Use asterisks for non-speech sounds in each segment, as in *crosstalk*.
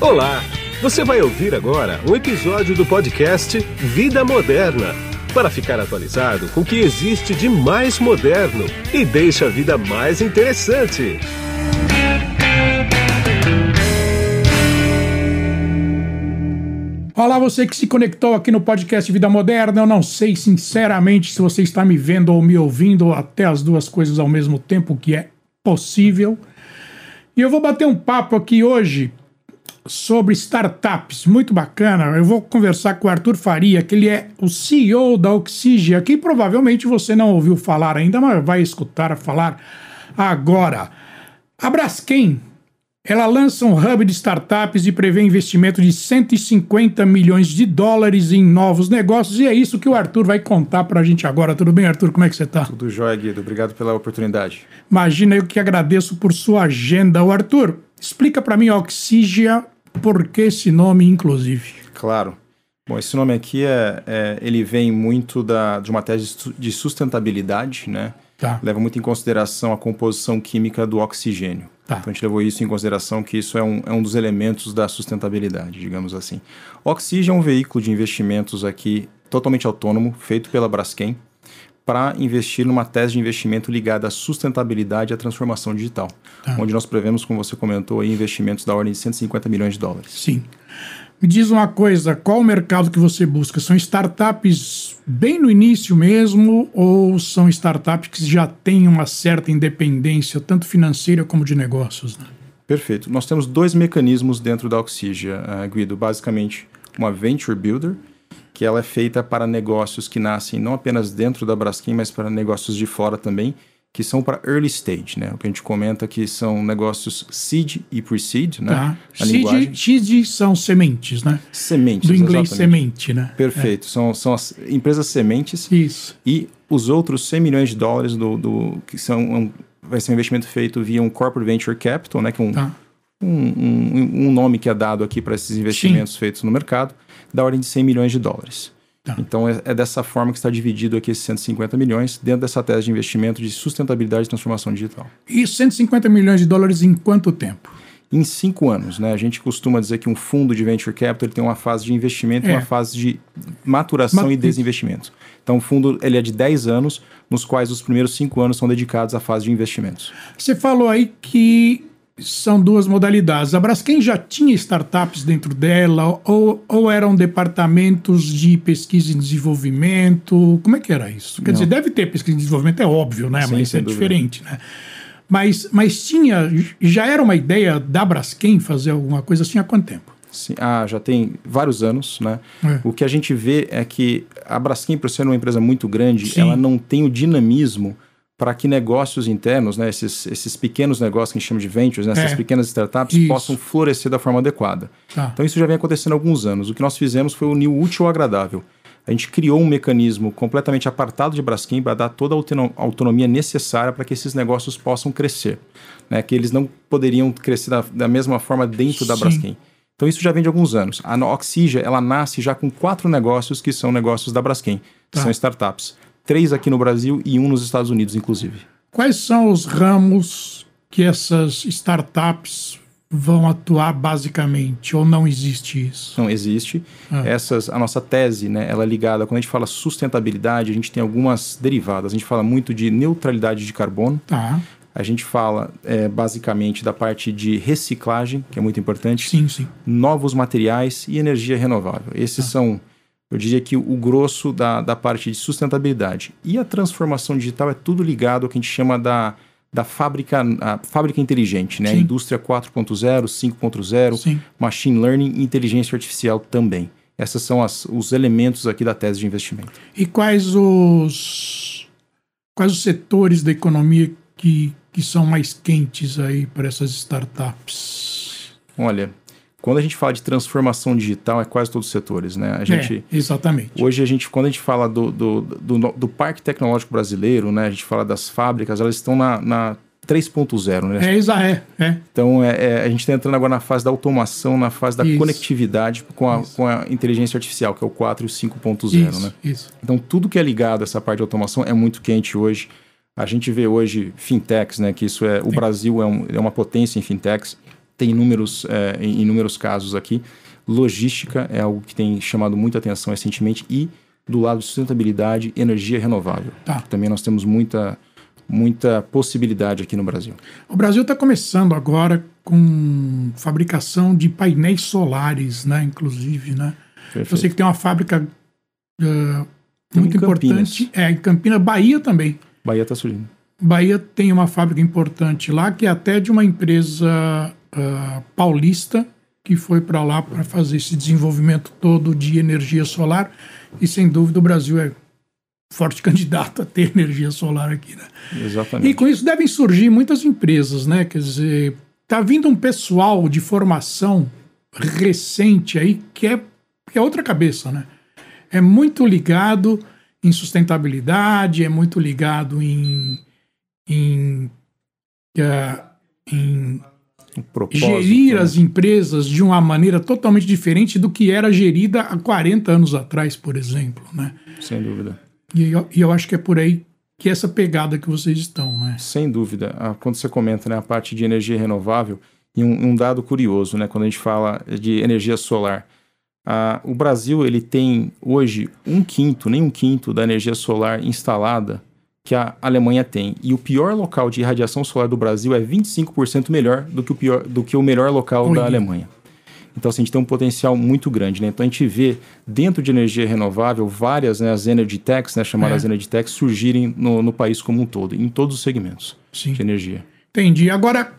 Olá! Você vai ouvir agora um episódio do podcast Vida Moderna para ficar atualizado com o que existe de mais moderno e deixa a vida mais interessante. Olá, você que se conectou aqui no podcast Vida Moderna. Eu não sei sinceramente se você está me vendo ou me ouvindo, ou até as duas coisas ao mesmo tempo, que é possível. E eu vou bater um papo aqui hoje sobre startups, muito bacana. Eu vou conversar com o Arthur Faria, que ele é o CEO da Oxygia, que provavelmente você não ouviu falar ainda, mas vai escutar falar agora. A Braskem, ela lança um hub de startups e prevê investimento de 150 milhões de dólares em novos negócios, e é isso que o Arthur vai contar para a gente agora. Tudo bem, Arthur? Como é que você está? Tudo jóia, Guido. Obrigado pela oportunidade. Imagina, eu que agradeço por sua agenda. O Arthur, explica para mim a Oxygia por que esse nome, inclusive? Claro. Bom, esse nome aqui é, é ele vem muito da, de uma tese de sustentabilidade, né? Tá. Leva muito em consideração a composição química do oxigênio. Tá. Então a gente levou isso em consideração que isso é um, é um dos elementos da sustentabilidade, digamos assim. O Oxygen é um veículo de investimentos aqui totalmente autônomo, feito pela Braskem, para investir numa tese de investimento ligada à sustentabilidade e à transformação digital, Tá. onde nós prevemos, como você comentou, aí, investimentos da ordem de 150 milhões de dólares. Sim. Me diz uma coisa, qual o mercado que você busca? São startups bem no início mesmo ou são startups que já têm uma certa independência, tanto financeira como de negócios? Né? Perfeito. Nós temos dois mecanismos dentro da Oxygia, uh, Guido. Basicamente, uma Venture Builder, que ela é feita para negócios que nascem não apenas dentro da Braskem, mas para negócios de fora também, que são para early stage, né? O que a gente comenta que são negócios seed e pre-seed, né? Tá. A linguagem... Seed, seed são sementes, né? Sementes, Do inglês exatamente. semente, né? Perfeito. São, são as empresas sementes É. Isso. e os outros 100 milhões de dólares do, do que são um, vai ser um investimento feito via um corporate venture capital, né? Que é um, Tá. Um, um, um nome que é dado aqui para esses investimentos feitos no mercado, da ordem de 100 milhões de dólares. Tá. Então é, é dessa forma que está dividido aqui esses 150 milhões dentro dessa tese de investimento de sustentabilidade e transformação digital. E 150 milhões de dólares em quanto tempo? Em cinco anos, né? A gente costuma dizer que um fundo de venture capital ele tem uma fase de investimento e É. uma fase de maturação Ma- e desinvestimento. Então o fundo ele é de 10 anos, nos quais os primeiros cinco anos são dedicados à fase de investimentos. Você falou aí que são duas modalidades. A Braskem já tinha startups dentro dela ou, ou eram departamentos de pesquisa e desenvolvimento? Como é que era isso? Quer Não. dizer, deve ter pesquisa e desenvolvimento, é óbvio, né? Sim, mas é dúvida. diferente, né? Mas, mas tinha, já era uma ideia da Braskem fazer alguma coisa assim há quanto tempo? Sim, ah, já tem vários anos, né? É. O que a gente vê é que a Braskem, por ser uma empresa muito grande, Sim. ela não tem o dinamismo para que negócios internos, né, esses, esses pequenos negócios que a gente chama de ventures, né, essas É. pequenas startups, Isso. possam florescer da forma adequada. Tá. Então isso já vem acontecendo há alguns anos. O que nós fizemos foi unir o útil ao agradável. A gente criou um mecanismo completamente apartado de Braskem para dar toda a autono- autonomia necessária para que esses negócios possam crescer. Né? Que eles não poderiam crescer da, da mesma forma dentro da Sim. Braskem. Então isso já vem de alguns anos. A Oxygia, ela nasce já com quatro negócios que são negócios da Braskem. que Tá. São startups. Três aqui no Brasil e um nos Estados Unidos, inclusive. Quais são os ramos que essas startups vão atuar basicamente? Ou não existe isso? Não existe. Ah. Essas, a nossa tese, né, ela é ligada, quando a gente fala sustentabilidade, a gente tem algumas derivadas. A gente fala muito de neutralidade de carbono, Tá. A gente fala é, basicamente da parte de reciclagem, que é muito importante, Sim, sim. novos materiais e energia renovável. Esses são, eu diria que o grosso da, da parte de sustentabilidade. E a transformação digital é tudo ligado ao que a gente chama da, da fábrica, a fábrica inteligente, né? Sim. indústria 4.0, 5.0, Sim. machine learning e inteligência artificial também. Esses são as, os elementos aqui da tese de investimento. E quais os quais os setores da economia que, que são mais quentes aí para essas startups? Olha, quando a gente fala de transformação digital, é quase todos os setores, né? A gente, É, exatamente. Hoje, a gente, quando a gente fala do, do, do, do parque tecnológico brasileiro, né? A gente fala das fábricas, elas estão na, na 3.0, né? É, exa- é, é. Então, é, é, a gente está entrando agora na fase da automação, na fase da Isso. conectividade com a, com a inteligência artificial, que é o 4 e o 5.0, Isso, né? isso. Então, tudo que é ligado a essa parte de automação é muito quente hoje. A gente vê hoje fintechs, né? Que isso é... O Brasil é, um- é uma potência em fintechs. Tem inúmeros, é, inúmeros casos aqui. Logística é algo que tem chamado muita atenção recentemente e do lado de sustentabilidade, energia renovável. Tá. Também nós temos muita, muita possibilidade aqui no Brasil. O Brasil está começando agora com fabricação de painéis solares, né? Inclusive, né? Perfeito. Eu sei que tem uma fábrica uh, muito Campinas. importante. É, em Campinas, Bahia também. Bahia está surgindo. Bahia tem uma fábrica importante lá, que é até de uma empresa uh, paulista que foi para lá para fazer esse desenvolvimento todo de energia solar. E sem dúvida o Brasil é forte *laughs* candidato a ter energia solar aqui, né? Exatamente. E com isso devem surgir muitas empresas, né? Quer dizer, tá vindo um pessoal de formação recente aí que é, que é outra cabeça, né? É muito ligado em sustentabilidade, é muito ligado em, em, uh, em gerir né? as empresas de uma maneira totalmente diferente do que era gerida há 40 anos atrás, por exemplo, né? Sem dúvida. E eu, e eu acho que é por aí que essa pegada que vocês estão, né? Sem dúvida. Ah, Quando você comenta né, a parte de energia renovável, e um, um dado curioso, né, quando a gente fala de energia solar, ah, o Brasil ele tem hoje um quinto, nem um quinto da energia solar instalada que a Alemanha tem. E o pior local de irradiação solar do Brasil é 25% melhor do que o, pior, do que o melhor local Olha. da Alemanha. Então, assim, a gente tem um potencial muito grande, né? Então, a gente vê dentro de energia renovável várias, né, as Energy Techs, né, chamadas É. Energy Techs, surgirem no, no país como um todo, em todos os segmentos Sim. de energia. Entendi. Agora,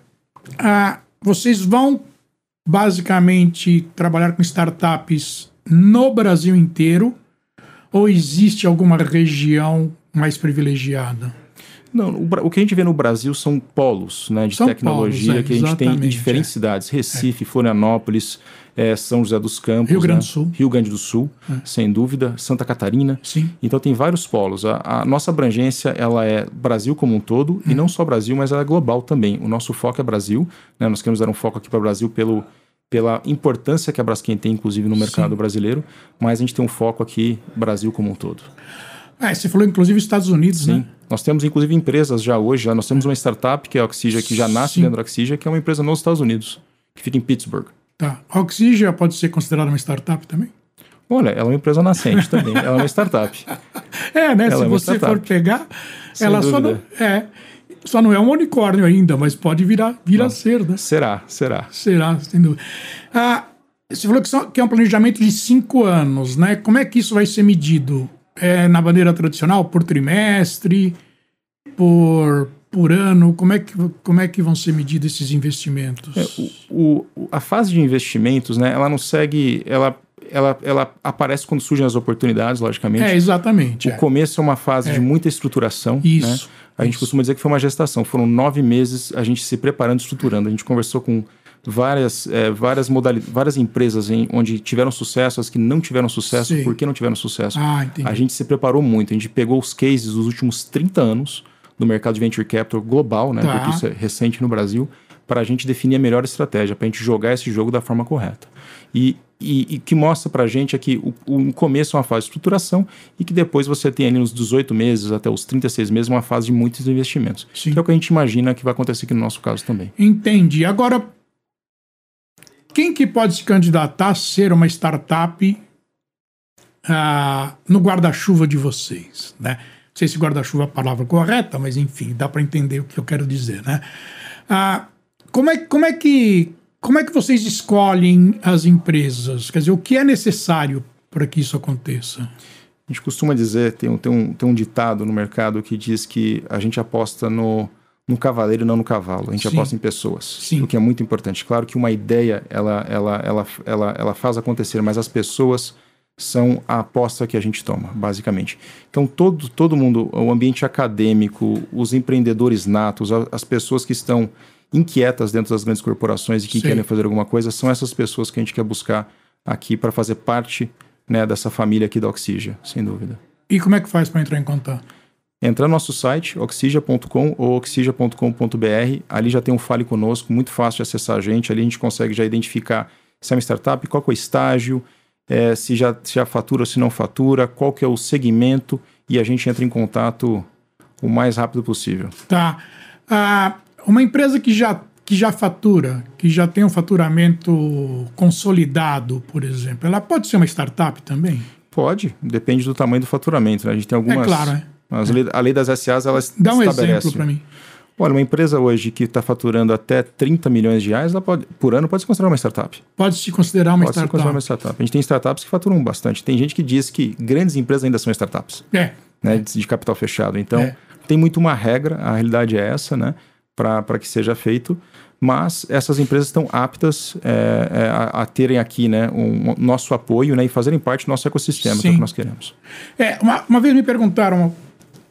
ah, vocês vão basicamente trabalhar com startups no Brasil inteiro ou existe alguma região mais privilegiada? Não, o, que a gente vê no Brasil são polos né, de São tecnologia polos, é, que a gente tem em diferentes é. cidades. Recife, Florianópolis, eh, São José dos Campos. Rio Grande né, do Sul. É. Rio Grande do Sul, sem dúvida. Santa Catarina. Sim. Então tem vários polos. A, a nossa abrangência ela é Brasil como um todo, Uhum. e não só Brasil, mas ela é global também. O nosso foco é Brasil. né, Nós queremos dar um foco aqui para o Brasil pelo, pela importância que a Braskem tem, inclusive, no mercado Sim. brasileiro, mas a gente tem um foco aqui Brasil como um todo. É, você falou inclusive Estados Unidos, Sim. né? Nós temos, inclusive, empresas já hoje. Nós temos uma startup, que é a Oxygen, que já nasce Sim. dentro da Oxygen, que é uma empresa nos Estados Unidos, que fica em Pittsburgh. Tá. A Oxygen pode ser considerada uma startup também? Olha, ela é uma empresa nascente também. Ela é uma startup. *laughs* É, né? Ela Se é você startup. for pegar, Sem ela só não, é, só não é um unicórnio ainda, mas pode virar, vir a ser, né? Será, será. Será, sem dúvida. Ah, você falou que, que é um planejamento de cinco anos, né? Como é que isso vai ser medido? É na maneira tradicional, por trimestre, por, por ano? Como é, que, como é que vão ser medidos esses investimentos? É, O, o- a fase de investimentos, né, ela não segue. Ela, ela, ela aparece quando surgem as oportunidades, logicamente. É, exatamente. O é. começo é uma fase de muita estruturação. Isso, Né? A gente isso. costuma dizer que foi uma gestação. Foram nove meses a gente se preparando, estruturando. A gente conversou com várias, eh, várias modalidades, várias empresas em, onde tiveram sucesso, as que não tiveram sucesso, Sim. por que não tiveram sucesso. Ah, entendi. A gente se preparou muito. A gente pegou os cases dos últimos 30 anos do mercado de venture capital global, né? Tá. Porque isso é recente no Brasil, para a gente definir a melhor estratégia, para a gente jogar esse jogo da forma correta. E e, e que mostra para a gente é que o, o começo é uma fase de estruturação e que depois você tem ali nos 18 meses até os 36 meses uma fase de muitos investimentos. Sim. Que é o que a gente imagina que vai acontecer aqui no nosso caso também. Entendi. Agora, quem que pode se candidatar a ser uma startup ah, no guarda-chuva de vocês, né? Não sei se guarda-chuva é a palavra correta, mas enfim, dá para entender o que eu quero dizer, né? Ah, como, é, como, é que, como é que vocês escolhem as empresas? Quer dizer, o que é necessário para que isso aconteça? A gente costuma dizer, tem um, tem, um, tem um ditado no mercado que diz que a gente aposta no, no cavaleiro e não no cavalo. A gente Sim. aposta em pessoas, Sim. o que é muito importante. Claro que uma ideia, ela, ela, ela, ela, ela faz acontecer, mas as pessoas são a aposta que a gente toma, basicamente. Então, todo, todo mundo, o ambiente acadêmico, os empreendedores natos, as pessoas que estão inquietas dentro das grandes corporações e que Sim. querem fazer alguma coisa, são essas pessoas que a gente quer buscar aqui para fazer parte né, dessa família aqui da Oxygen, sem dúvida. E como é que faz para entrar em contato? Entra no nosso site, oxygen.com ou oxygen.com.br. Ali já tem um Fale Conosco, muito fácil de acessar a gente. Ali a gente consegue já identificar se é uma startup, qual é o estágio, eh, se, já, se já fatura ou se não fatura, qual que é o segmento e a gente entra em contato o mais rápido possível. Tá. Ah, uma empresa que já, que já fatura, que já tem um faturamento consolidado, por exemplo, ela pode ser uma startup também? Pode, depende do tamanho do faturamento. Né? A gente tem algumas. É claro, é. As lei, a lei das SAs, elas Dá um exemplo para mim. Olha, uma empresa hoje que está faturando até 30 milhões de reais ela pode, por ano pode se considerar uma startup. Pode se considerar uma pode se startup. considerar uma startup. A gente tem startups que faturam bastante. Tem gente que diz que grandes empresas ainda são startups, É, né, de, de capital fechado. Então, É. tem muito uma regra, a realidade é essa, né, para que seja feito. Mas essas empresas estão aptas é, é, a, a terem aqui né, um, um nosso apoio né, e fazerem parte do nosso ecossistema, que é o Sim. que nós queremos. É, uma, uma vez me perguntaram,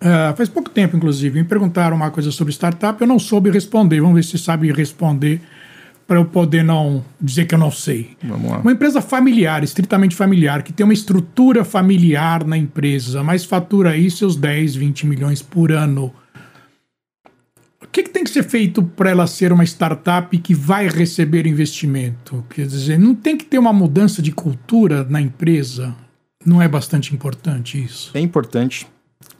ah, faz pouco tempo inclusive, me perguntaram uma coisa sobre startup, eu não soube responder. Vamos ver se sabe responder para eu poder não dizer que eu não sei. Vamos lá. Uma empresa familiar, estritamente familiar, que tem uma estrutura familiar na empresa, mas fatura aí seus 10, 20 milhões por ano. O que, que tem que ser feito para ela ser uma startup que vai receber investimento? Quer dizer, não tem que ter uma mudança de cultura na empresa? Não é bastante importante isso? É importante,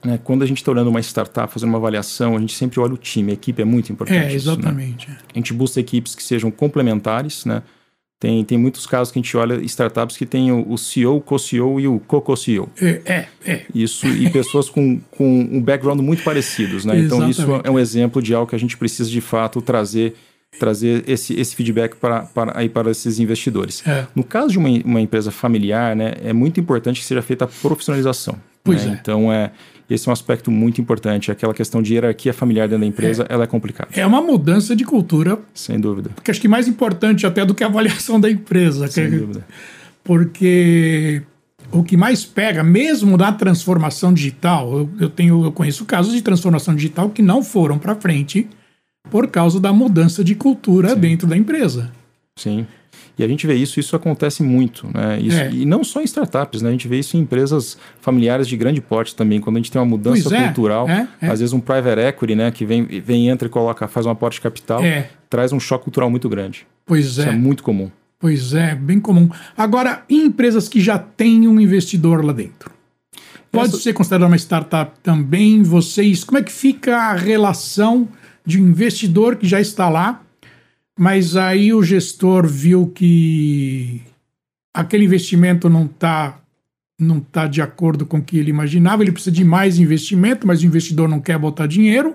né, quando a gente está olhando uma startup, fazendo uma avaliação, a gente sempre olha o time, a equipe é muito importante. É, isso, né? exatamente. A gente busca equipes que sejam complementares, né? Tem, tem muitos casos que a gente olha startups que tem o, o CEO, o co-CEO e o co-co-CEO. É, é, é. Isso, e pessoas com, com um background muito parecidos, né? Então, isso Exatamente. é um exemplo de algo que a gente precisa, de fato, trazer trazer esse, esse feedback para, para, aí para esses investidores. É. No caso de uma, uma empresa familiar, né, é muito importante que seja feita a profissionalização. Pois né? é. Então, é, esse é um aspecto muito importante. Aquela questão de hierarquia familiar dentro da empresa, ela é complicada, É uma mudança de cultura, sem dúvida. que acho que mais importante até do que a avaliação da empresa. Sem que- dúvida. porque o que mais pega, mesmo na transformação digital, eu, eu tenho, eu conheço casos de transformação digital que não foram para frente por causa da mudança de cultura dentro da empresa. Sim. E a gente vê isso, isso acontece muito, né? Isso- É. E não só em startups, né? A gente vê isso em empresas familiares de grande porte também, quando a gente tem uma mudança Pois é, cultural, é, é. às vezes um private equity, né, que vem, vem entra e coloca, faz um aporte de capital, É. traz um choque cultural muito grande. Pois Isso é é, muito comum. pois é, bem comum. Agora, em empresas que já têm um investidor lá dentro, pode Essa- ser considerada uma startup também? Vocês, como é que fica a relação de um investidor que já está lá, mas aí o gestor viu que aquele investimento não está não tá de acordo com o que ele imaginava, ele precisa de mais investimento, mas o investidor não quer botar dinheiro,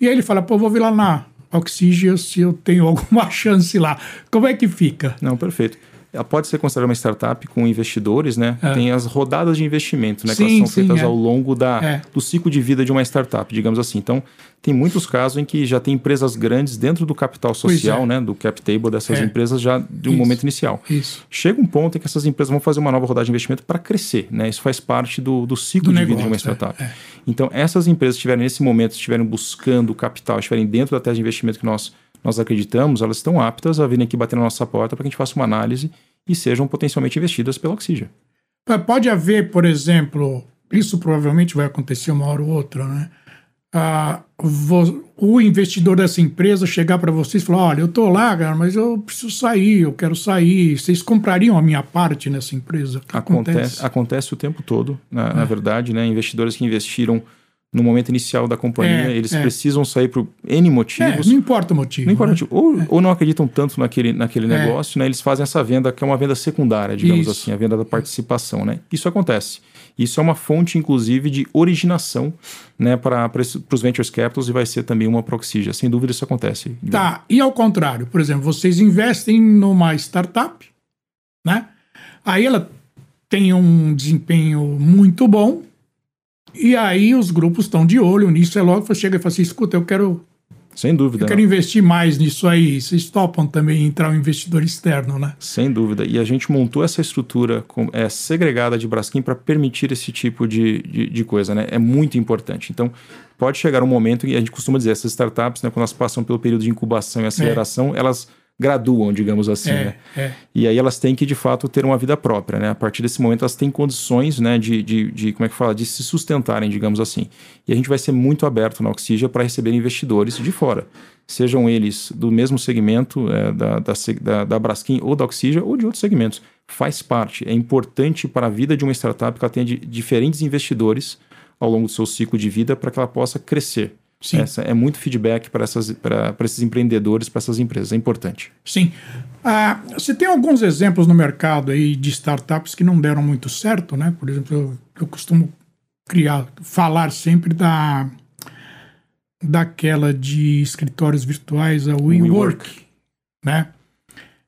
e aí ele fala, pô, vou vir lá na Oxygen se eu tenho *laughs* alguma chance lá. Como é que fica? Não, perfeito. Ela pode ser considerada uma startup com investidores, né? É. Tem as rodadas de investimento, né? que Sim, elas são sim, feitas é. ao longo da, É. do ciclo de vida de uma startup, digamos assim. Então, tem muitos casos em que já tem empresas grandes dentro do capital social, é. né? Do cap table dessas É. empresas já de um Isso. momento inicial. Isso. Chega um ponto em que essas empresas vão fazer uma nova rodada de investimento para crescer, né? Isso faz parte do, do ciclo Do de vida de uma negócio, é, startup. Então, essas empresas que estiverem nesse momento, estiverem buscando capital, estiverem dentro da tese de investimento que nós, nós acreditamos, elas estão aptas a virem aqui bater na nossa porta para que a gente faça uma análise e sejam potencialmente investidas pela Oxygen. Mas Pode haver, por exemplo, isso provavelmente vai acontecer uma hora ou outra, né? Ah, o investidor dessa empresa chegar para vocês e falar: olha, eu estou lá, cara, mas eu preciso sair, eu quero sair. Vocês comprariam a minha parte nessa empresa? Que Acontece, acontece o tempo todo, na, É. na verdade, né? Investidores que investiram no momento inicial da companhia, É, eles é. precisam sair por N É, motivos. não importa o motivo. Não importa né? motivo. Ou, ou não acreditam tanto naquele, naquele É. negócio, né? Eles fazem essa venda, que é uma venda secundária, digamos Isso. assim, a venda da participação, né? Isso acontece. Isso é uma fonte, inclusive, de originação né, para os ventures capitals e vai ser também uma proxígia. Sem dúvida isso acontece. Tá, e ao contrário, por exemplo, vocês investem numa startup, né? Aí ela tem um desempenho muito bom, e aí os grupos estão de olho nisso, é logo chega e fala assim, escuta, eu quero, Sem dúvida. eu quero investir mais nisso aí, vocês topam também entrar um investidor externo, né? Sem dúvida. E a gente montou essa estrutura com- é, segregada de Braskem para permitir esse tipo de, de, de coisa, né? É muito importante. Então, pode chegar um momento e a gente costuma dizer, essas startups, né, quando elas passam pelo período de incubação e aceleração, elas graduam, digamos assim, É, né? é. E aí elas têm que, de fato, ter uma vida própria, né? A partir desse momento elas têm condições, né, de, de, de como é que fala, de se sustentarem, digamos assim. E a gente vai ser muito aberto na Oxygen para receber investidores de fora. Sejam eles do mesmo segmento é, da, da, da, da Braskem ou da Oxygen ou de outros segmentos. Faz parte, é importante para a vida de uma startup que ela tenha diferentes investidores ao longo do seu ciclo de vida para que ela possa crescer. Sim. Essa é muito feedback para esses empreendedores, para essas empresas. É importante. Sim. Ah, você tem alguns exemplos no mercado aí de startups que não deram muito certo, né? Por exemplo, eu, eu costumo criar, falar sempre da daquela de escritórios virtuais, a WeWork, WeWork. né?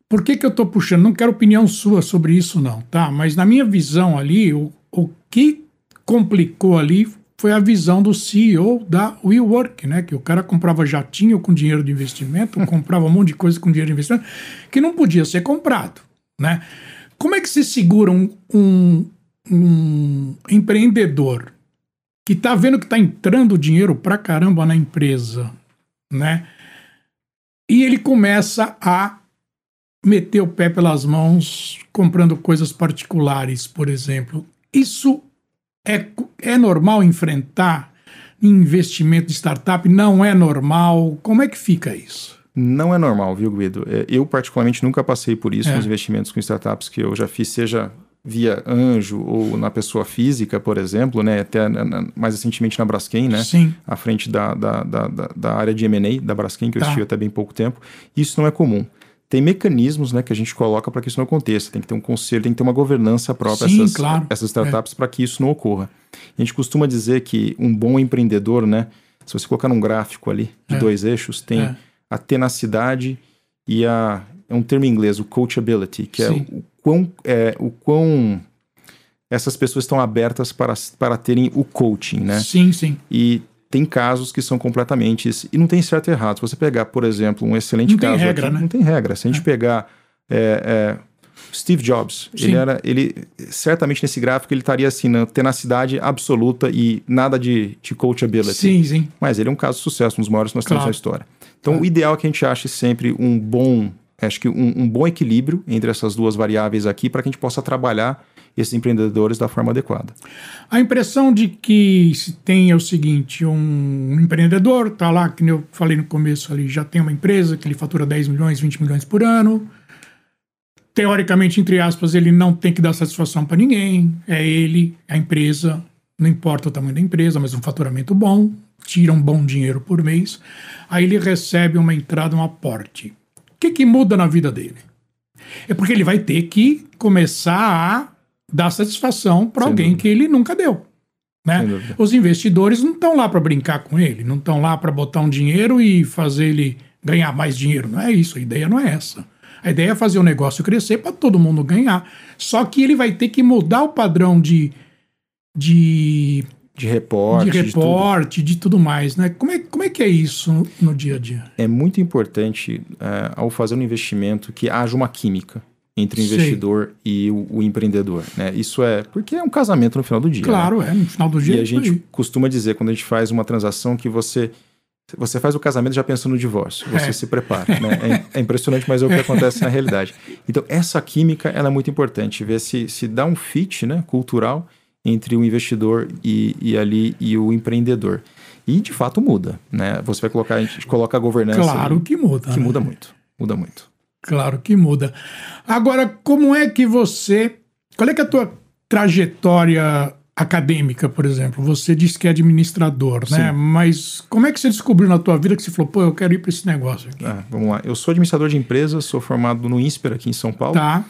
Por que, que eu estou puxando? Não quero opinião sua sobre isso, não, tá? Mas na minha visão ali, o, o que complicou ali foi a visão do CEO da WeWork, né? Que o cara comprava jatinho com dinheiro de investimento, *laughs* comprava um monte de coisa com dinheiro de investimento, que não podia ser comprado, né? Como é que se segura um, um, um empreendedor que está vendo que está entrando dinheiro pra caramba na empresa, né? E ele começa a meter o pé pelas mãos comprando coisas particulares, por exemplo. Isso é, é normal enfrentar investimento de startup? Não é normal? Como é que fica isso? Não é normal, viu, Guido? É, eu, particularmente, nunca passei por isso é. nos investimentos com startups que eu já fiz, seja via anjo ou na pessoa física, por exemplo, né? até mais recentemente na Braskem, né? Sim. à frente da, da, da, da área de M&A da Braskem, que eu tá. estive até bem pouco tempo. Isso não é comum tem mecanismos né, que a gente coloca para que isso não aconteça. Tem que ter um conselho, tem que ter uma governança própria Sim, essas, claro. essas startups é. para que isso não ocorra. A gente costuma dizer que um bom empreendedor, né, se você colocar num gráfico ali de é. dois eixos, tem é. a tenacidade e a. É um termo em inglês, o coachability, que é Sim. é o quão, é o quão essas pessoas estão abertas para, para terem o coaching, né? Sim, sim. E tem casos que são completamente. E não tem certo e errado. Se você pegar, por exemplo, um excelente não caso. Tem regra, aqui, né? Não tem regra. Se a gente é. pegar. É, é, Steve Jobs, Sim. ele era, ele certamente nesse gráfico ele estaria assim na tenacidade absoluta e nada de, de coachability. Sim, sim. Mas ele é um caso de sucesso, um dos maiores que nós claro. temos na história. Então, é. o ideal é que a gente ache sempre um bom, acho que um, um bom equilíbrio entre essas duas variáveis aqui para que a gente possa trabalhar esses empreendedores da forma adequada. A impressão de que se tem é o seguinte: um empreendedor está lá, que eu falei no começo ali, já tem uma empresa que ele fatura 10 milhões, 20 milhões por ano. Teoricamente, entre aspas, ele não tem que dar satisfação para ninguém. É ele, a empresa, não importa o tamanho da empresa, mas um faturamento bom, tira um bom dinheiro por mês. Aí ele recebe uma entrada, um aporte. O que, que muda na vida dele? É porque ele vai ter que começar a dar satisfação para alguém dúvida. que ele nunca deu. Né? Os investidores não estão lá para brincar com ele, não estão lá para botar um dinheiro e fazer ele ganhar mais dinheiro. Não é isso, a ideia não é essa. A ideia é fazer o negócio crescer para todo mundo ganhar. Só que ele vai ter que mudar o padrão de. de de reporte, de, reporte, de tudo. de tudo, mais, né? Como é, como é que é isso no, no dia a dia? É muito importante, é, ao fazer um investimento, que haja uma química entre o investidor e o, o, empreendedor, né? Isso é porque é um casamento no final do dia. Claro, né? é no final do dia. E a é gente aí. costuma dizer quando a gente faz uma transação que você você faz o casamento já pensando no divórcio, você é. se prepara, né? É, é, impressionante, mas é o que *laughs* acontece na realidade. Então essa química ela é muito importante, ver se se dá um fit, né, cultural entre o investidor e, e ali e o empreendedor. E de fato muda, né? Você vai colocar a gente coloca a governança Claro que muda. Que né? muda muito. Muda muito. Claro que muda. Agora, como é que você. Qual é que é a tua trajetória acadêmica, por exemplo? Você disse que é administrador, né? Sim. né? Mas como é que você descobriu na tua vida que você falou, pô, eu quero ir para esse negócio aqui? Ah, vamos lá. Eu sou administrador de empresas, sou formado no INSPER aqui em São Paulo. Tá.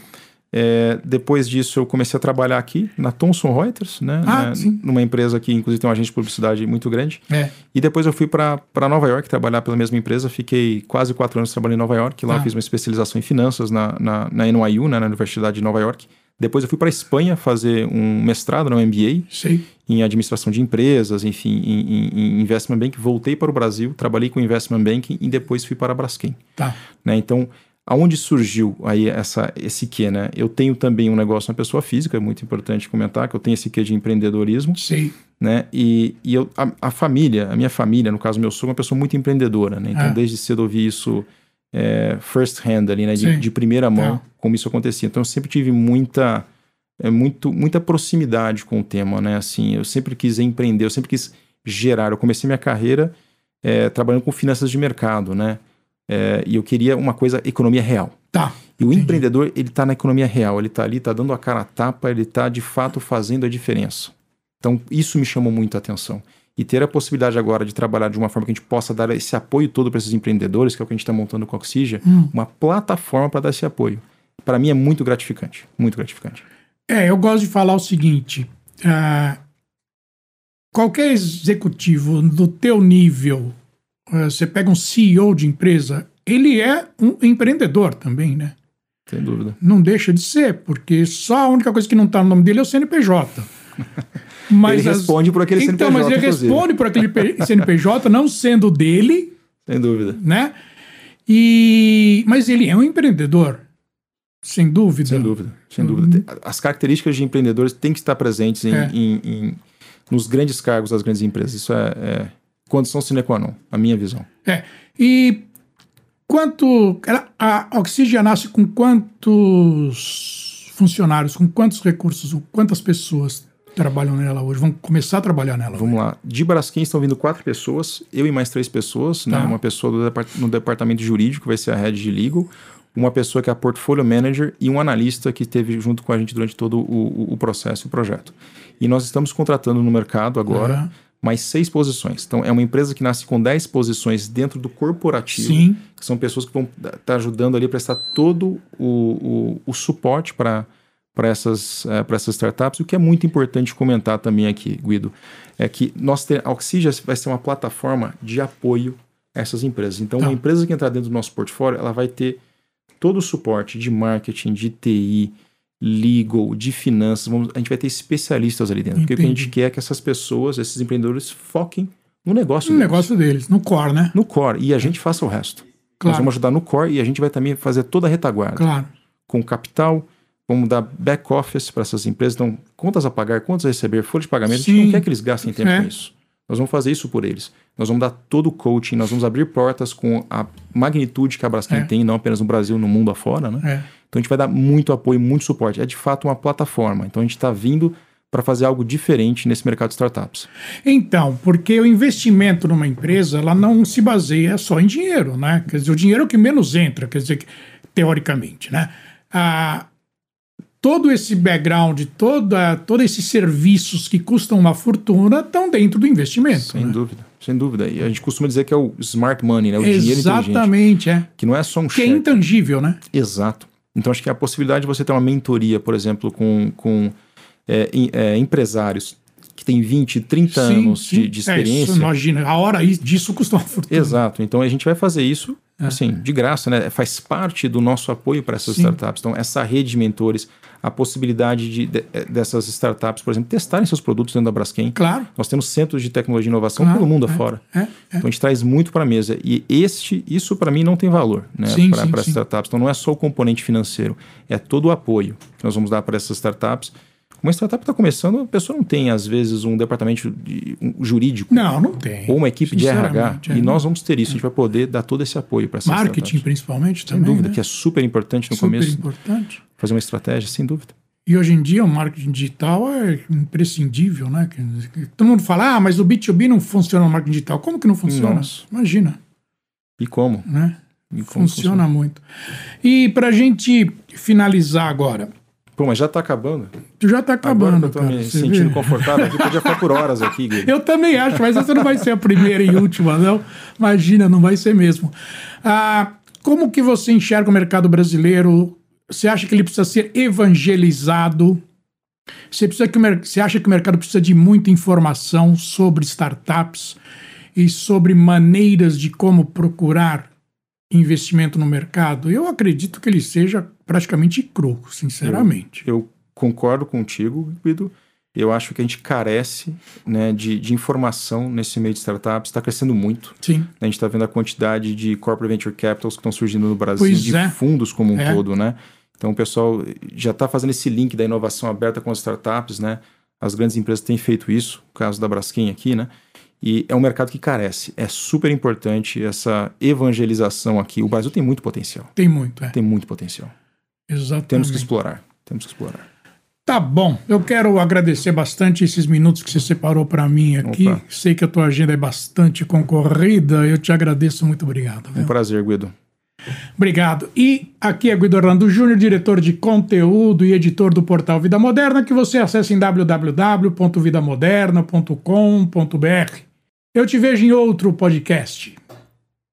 É, depois disso, eu comecei a trabalhar aqui na Thomson Reuters, né? Ah, né? sim. Numa empresa que, inclusive, tem uma agência de publicidade muito grande. É. E depois eu fui para Nova York trabalhar pela mesma empresa. Fiquei quase quatro anos trabalhando em Nova York. Lá ah. fiz uma especialização em finanças na, na, na NYU, né? na Universidade de Nova York. Depois eu fui para Espanha fazer um mestrado, né? MBA, Sim. em administração de empresas, enfim, em, em, em, investment banking. Voltei para o Brasil, trabalhei com investment banking e depois fui para a Braskem. Tá. Né? Então, Aonde surgiu aí essa, esse quê, né? Eu tenho também um negócio na pessoa física, é muito importante comentar que eu tenho esse quê de empreendedorismo. Sim. Né? E, e eu, a, a, família, a minha família, no caso meu sogro, é uma pessoa muito empreendedora, né? Então, é. desde cedo eu vi isso é, first hand ali, né? De, de primeira mão, é. como isso acontecia. Então, eu sempre tive muita, é, muito, muita proximidade com o tema, né? Assim, eu sempre quis empreender, eu sempre quis gerar. Eu comecei minha carreira é, trabalhando com finanças de mercado, né? É, e eu queria uma coisa, economia real. Tá. E o entendi. empreendedor, ele está na economia real, ele está ali, está dando a cara a tapa, ele está de fato fazendo a diferença. Então, isso me chamou muito a atenção. e ter a possibilidade agora de trabalhar de uma forma que a gente possa dar esse apoio todo para esses empreendedores, que é o que a gente está montando com a Oxygen, hum. uma plataforma para dar esse apoio. Para mim é muito gratificante, muito gratificante. É, eu gosto de falar o seguinte: uh, qualquer executivo do teu nível, você pega um CEO de empresa, ele é um empreendedor também, né? Sem dúvida. Não deixa de ser, porque só a única coisa que não está no nome dele é o CNPJ. *laughs* Mas ele as... responde por aquele então, CNPJ. Então, mas ele inclusive. responde por aquele *laughs* CNPJ, não sendo dele. Sem dúvida. Né? E... Mas ele é um empreendedor. Sem dúvida. Sem dúvida, sem dúvida. Uhum. As características de empreendedores têm que estar presentes em, é. em, em, nos grandes cargos das grandes empresas. Isso é, é condição sine qua non, a minha visão. É. E quanto. A Oxygen nasce com quantos funcionários, com quantos recursos, quantas pessoas trabalham nela hoje? Vão começar a trabalhar nela? Vamos hoje. lá. De Braskem estão vindo quatro pessoas, eu e mais três pessoas, né? tá. né? Uma pessoa do depart no departamento jurídico, vai ser a head de legal, uma pessoa que é a portfolio manager e um analista que esteve junto com a gente durante todo o, o, o processo e o projeto. E nós estamos contratando no mercado agora. Uhum. Mais seis posições. Então, é uma empresa que nasce com dez posições dentro do corporativo. Sim. Que são pessoas que vão estar tá ajudando ali a prestar todo o, o, o suporte para para essas, é, essas startups. O que é muito importante comentar também aqui, Guido, é que nós ter, a Oxygen vai ser uma plataforma de apoio a essas empresas. Então, tá. uma empresa que entrar dentro do nosso portfólio, ela vai ter todo o suporte de marketing, de TI, legal, de finanças. Vamos, a gente vai ter especialistas ali dentro. Entendi. Porque o que a gente quer é que essas pessoas, esses empreendedores, foquem no negócio no deles. negócio deles, no core, né? No core. E a gente faça o resto. Claro. Nós vamos ajudar no core e a gente vai também fazer toda a retaguarda. Claro. Com capital, vamos dar back office para essas empresas. Então, contas a pagar, contas a receber, folha de pagamento. Sim. A gente não quer que eles gastem tempo é. com isso. Nós vamos fazer isso por eles. Nós vamos dar todo o coaching, nós vamos abrir portas com a magnitude que a Braskem é. tem, não apenas no Brasil, no mundo afora, né? É. Então a gente vai dar muito apoio, muito suporte. É de fato uma plataforma. Então a gente está vindo para fazer algo diferente nesse mercado de startups. Então, porque o investimento numa empresa, ela não se baseia só em dinheiro, né? Quer dizer, o dinheiro é o que menos entra, quer dizer, teoricamente, né? Ah, todo esse background, toda, todos esses serviços que custam uma fortuna estão dentro do investimento. Sem né? dúvida, sem dúvida. E a gente costuma dizer que é o smart money, né? O Exatamente, dinheiro Exatamente, é. Que não é só um Que cheque. é intangível, né? Exato. Então acho que a possibilidade de você ter uma mentoria, por exemplo, com, com é, é, empresários que tem 20, 30 sim, anos sim. De, de, experiência. É, imagina, a hora disso custa uma fortuna. Exato. Então a gente vai fazer isso é. assim, de graça, né? Faz parte do nosso apoio para essas sim. startups. Então, essa rede de mentores, a possibilidade de, de, dessas startups, por exemplo, testarem seus produtos dentro da Braskem. Claro. Nós temos centros de tecnologia e inovação claro, pelo mundo é, afora. É, é. Então a gente traz muito para a mesa. E este, isso para mim não tem valor né, para startups. Então não é só o componente financeiro, é todo o apoio que nós vamos dar para essas startups uma startup está começando, a pessoa não tem, às vezes, um departamento de, um jurídico. Não, não tem. Ou uma equipe de RH. É. E nós vamos ter isso. A gente vai poder dar todo esse apoio para essas Marketing, startups. principalmente, sem também. Sem dúvida, né? que é super importante no super começo. Super importante. Fazer uma estratégia, sem dúvida. E hoje em dia o marketing digital é imprescindível, né? Todo mundo fala, ah, mas o B2B não funciona no marketing digital. Como que não funciona? Nossa. Imagina. E como? Né? E como funciona, funciona muito. E para a gente finalizar agora, Pô, mas já tá acabando. Já tá acabando. Agora eu tô cara, me sentindo vê? confortável aqui, podia ficar por horas aqui, Guilherme. Eu também acho, mas essa não vai ser a primeira e última, não. Imagina, não vai ser mesmo. Ah, como que você enxerga o mercado brasileiro? Você acha que ele precisa ser evangelizado? Você, precisa que o, você acha que o mercado precisa de muita informação sobre startups e sobre maneiras de como procurar investimento no mercado? Eu acredito que ele seja praticamente cru, sinceramente. Eu, eu concordo contigo, Guido. Eu acho que a gente carece né, de, de informação nesse meio de startups, está crescendo muito. Sim. A gente está vendo a quantidade de corporate venture capitals que estão surgindo no Brasil, pois de é. fundos como um é. todo, né? Então o pessoal já está fazendo esse link da inovação aberta com as startups, né? As grandes empresas têm feito isso, o caso da Braskem aqui, né? E é um mercado que carece. É super importante essa evangelização aqui. O Brasil tem muito potencial. Tem muito, é. Tem muito potencial. Exatamente. Temos que explorar. Temos que explorar. Tá bom. Eu quero agradecer bastante esses minutos que você separou para mim aqui. Opa. Sei que a tua agenda é bastante concorrida. Eu te agradeço. Muito obrigado. Viu? Um prazer, Guido. Obrigado. E aqui é Guido Orlando Júnior, diretor de conteúdo e editor do portal Vida Moderna, que você acessa em www.vidamoderna.com.br. Eu te vejo em outro podcast.